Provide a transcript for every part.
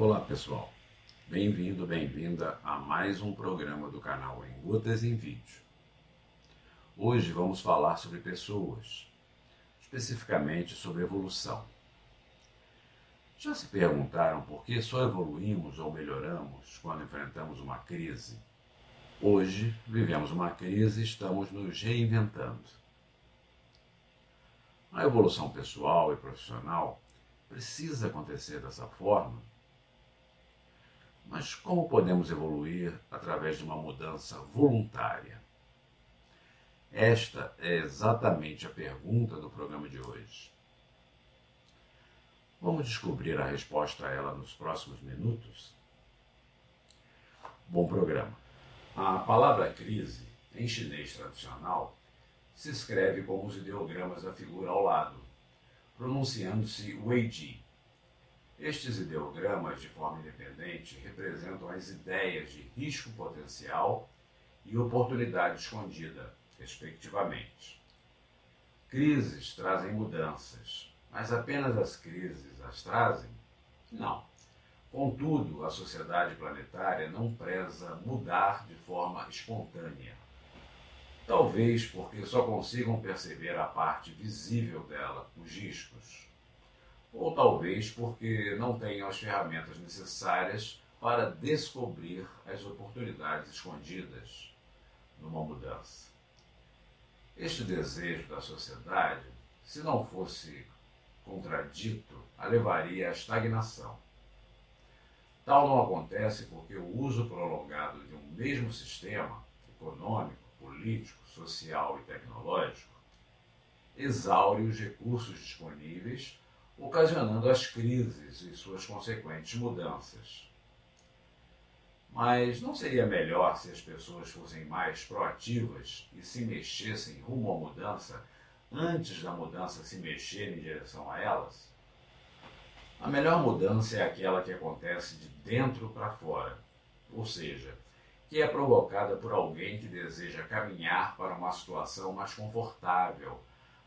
Olá pessoal, bem-vindo, bem-vinda a mais um programa do canal Em Gotas em Vídeo. Hoje vamos falar sobre pessoas, especificamente sobre evolução. Já se perguntaram por que só evoluímos ou melhoramos quando enfrentamos uma crise? Hoje vivemos uma crise e estamos nos reinventando. A evolução pessoal e profissional precisa acontecer dessa forma. Mas como podemos evoluir através de uma mudança voluntária? Esta é exatamente a pergunta do programa de hoje. Vamos descobrir a resposta a ela nos próximos minutos? Bom programa. A palavra crise, em chinês tradicional, se escreve com os ideogramas da figura ao lado, pronunciando-se Weiji. Estes ideogramas, de forma independente, representam as ideias de risco potencial e oportunidade escondida, respectivamente. Crises trazem mudanças, mas apenas as crises as trazem? Não. Contudo, a sociedade planetária não preza mudar de forma espontânea. Talvez porque só consigam perceber a parte visível dela, os riscos. Ou talvez porque não tenham as ferramentas necessárias para descobrir as oportunidades escondidas numa mudança. Este desejo da sociedade, se não fosse contradito, a levaria à estagnação. Tal não acontece porque o uso prolongado de um mesmo sistema econômico, político, social e tecnológico exaure os recursos disponíveis, ocasionando as crises e suas consequentes mudanças. Mas não seria melhor se as pessoas fossem mais proativas e se mexessem rumo à mudança antes da mudança se mexer em direção a elas? A melhor mudança é aquela que acontece de dentro para fora, ou seja, que é provocada por alguém que deseja caminhar para uma situação mais confortável,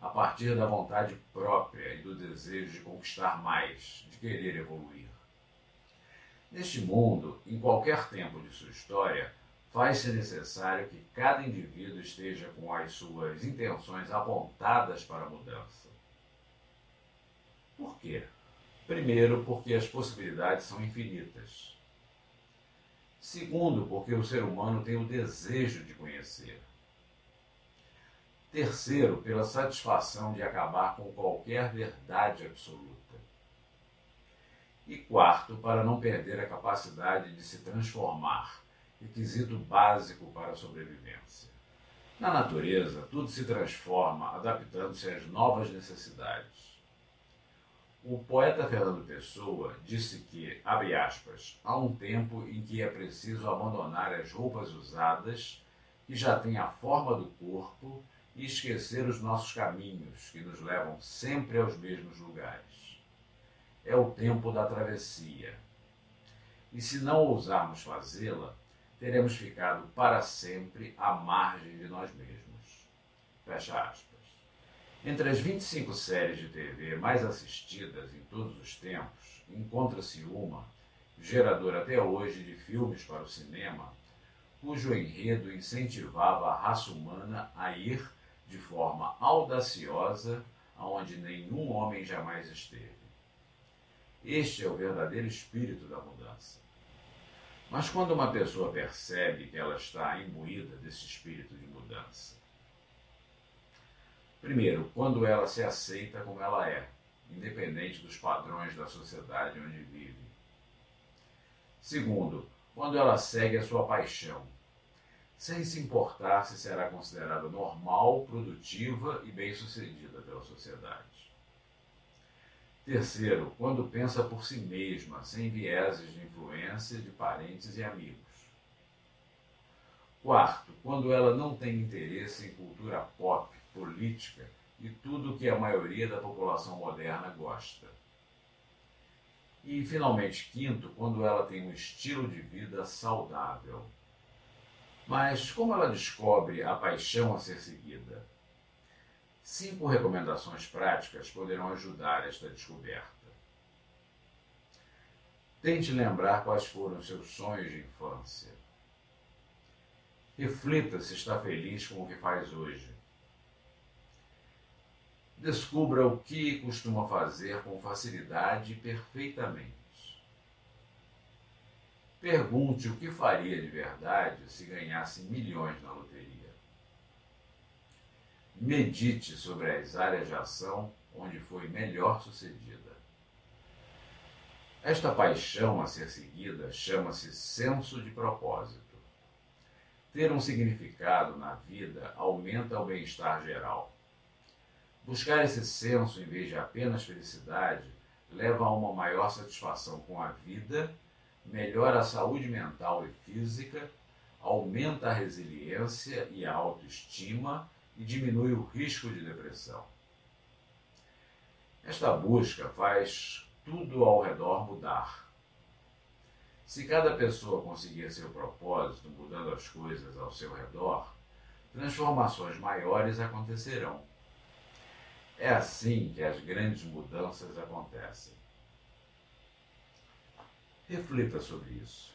a partir da vontade própria e do desejo de conquistar mais, de querer evoluir. Neste mundo, em qualquer tempo de sua história, faz-se necessário que cada indivíduo esteja com as suas intenções apontadas para a mudança. Por quê? Primeiro, porque as possibilidades são infinitas. Segundo, porque o ser humano tem o desejo de conhecer. Terceiro, pela satisfação de acabar com qualquer verdade absoluta. E quarto, para não perder a capacidade de se transformar requisito básico para a sobrevivência. Na natureza, tudo se transforma adaptando-se às novas necessidades. O poeta Fernando Pessoa disse que, abre aspas, há um tempo em que é preciso abandonar as roupas usadas, que já têm a forma do corpo, e esquecer os nossos caminhos, que nos levam sempre aos mesmos lugares. É o tempo da travessia. E se não ousarmos fazê-la, teremos ficado para sempre à margem de nós mesmos. Fecha aspas. Entre as 25 séries de TV mais assistidas em todos os tempos, encontra-se uma, geradora até hoje de filmes para o cinema, cujo enredo incentivava a raça humana a ir de forma audaciosa aonde nenhum homem jamais esteve. Este é o verdadeiro espírito da mudança. Mas quando uma pessoa percebe que ela está imbuída desse espírito de mudança, primeiro, quando ela se aceita como ela é, independente dos padrões da sociedade onde vive. Segundo, quando ela segue a sua paixão, sem se importar se será considerada normal, produtiva e bem-sucedida pela sociedade. Terceiro, quando pensa por si mesma, sem vieses de influência de parentes e amigos. Quarto, quando ela não tem interesse em cultura pop, política e tudo o que a maioria da população moderna gosta. E, finalmente, quinto, quando ela tem um estilo de vida saudável. Mas como ela descobre a paixão a ser seguida? Cinco recomendações práticas poderão ajudar esta descoberta. Tente lembrar quais foram seus sonhos de infância. Reflita se está feliz com o que faz hoje. Descubra o que costuma fazer com facilidade e perfeitamente. Pergunte o que faria de verdade se ganhasse milhões na loteria. Medite sobre as áreas de ação onde foi melhor sucedida. Esta paixão a ser seguida chama-se senso de propósito. Ter um significado na vida aumenta o bem-estar geral. Buscar esse senso em vez de apenas felicidade leva a uma maior satisfação com a vida, melhora a saúde mental e física, aumenta a resiliência e a autoestima e diminui o risco de depressão. Esta busca faz tudo ao redor mudar. Se cada pessoa conseguir seu propósito mudando as coisas ao seu redor, transformações maiores acontecerão. É assim que as grandes mudanças acontecem. Reflita sobre isso.